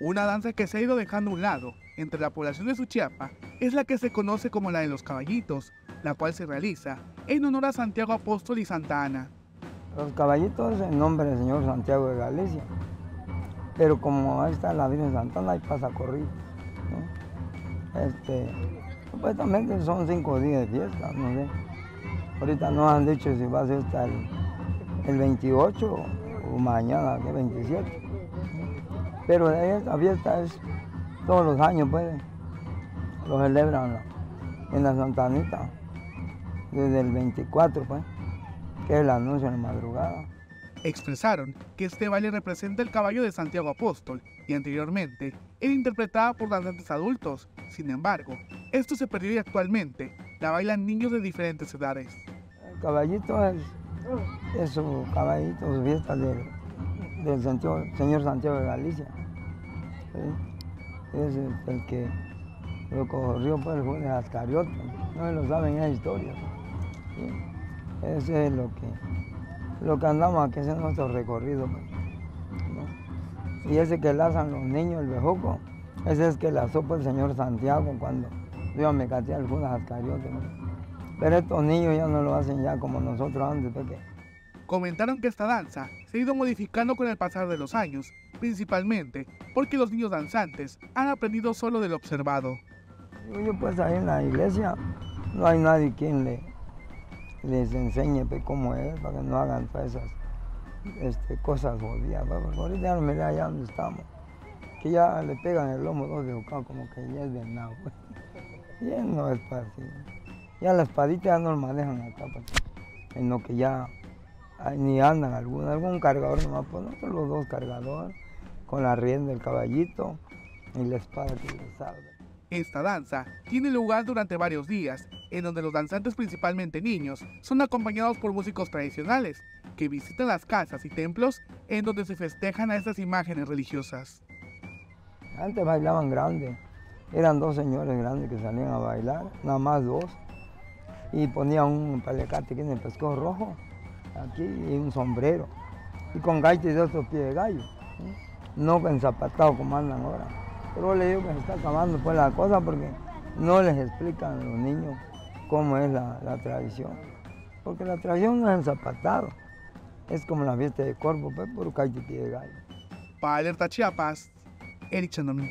Una danza que se ha ido dejando a un lado entre la población de Suchiapa es la que se conoce como la de los caballitos, la cual se realiza en honor a Santiago Apóstol y Santa Ana. Los caballitos en nombre del Señor Santiago de Galicia, pero como ahí está la Virgen Santana, ahí pasa corrido. ¿no? Este, supuestamente son cinco días de fiesta, no sé. Ahorita no han dicho si va a ser hasta el, el 28 o mañana, que 27. Pero esta fiesta es todos los años, pues, lo celebran en la Santanita, desde el 24, pues, que es el anuncio en la madrugada. Expresaron que este baile representa el caballo de Santiago Apóstol y anteriormente era interpretada por danzantes adultos. Sin embargo, esto se perdió y actualmente la bailan niños de diferentes edades. El caballito es, es su caballito, su fiesta del, del Santiago- Señor Santiago de Galicia. ¿sí? Es el, que lo corrió por el juez de Ascariote, no lo saben esa historia. ¿sí? Ese es lo que, lo que andamos aquí, ese es nuestro recorrido. pues. Y ese que lazan los niños, el bejuco, ese es que lazó por el señor Santiago cuando yo me caté al Ascariote. ¿no? Pero estos niños ya no lo hacen ya como nosotros antes, pues, porque Comentaron que esta danza se ha ido modificando con el pasar de los años, principalmente porque los niños danzantes han aprendido solo del observado. Yo pues ahí en la iglesia no hay nadie quien le, les enseñe pues, cómo es, para que no hagan todas esas este, cosas jodidas. pues, ahorita ya no me allá donde estamos, que ya le pegan el lomo dos de bocado como que ya es venado. Pues. Y él no es así. Ya la espadita ya no lo manejan acá, pues, en lo que ya ni andan algunos, algún cargador nomás, pues nosotros los dos cargadores, con la rienda del caballito y la espada que le salve. Esta danza tiene lugar durante varios días, en donde los danzantes, principalmente niños, son acompañados por músicos tradicionales, que visitan las casas y templos en donde se festejan a estas imágenes religiosas. Antes bailaban grandes, eran dos señores grandes que salían a bailar, nada más dos, y ponían un palecate que en el pescado rojo, aquí, y un sombrero, y con gaitas de otros pies de gallo, ¿sí? no enzapatados como andan ahora. Pero le digo que se está acabando pues la cosa porque no les explican a los niños cómo es la, tradición. Porque la tradición no es enzapatado, es como la fiesta de corvo, pues, por gaita y pie de gallo. Para Alerta Chiapas, Eric Chandomí.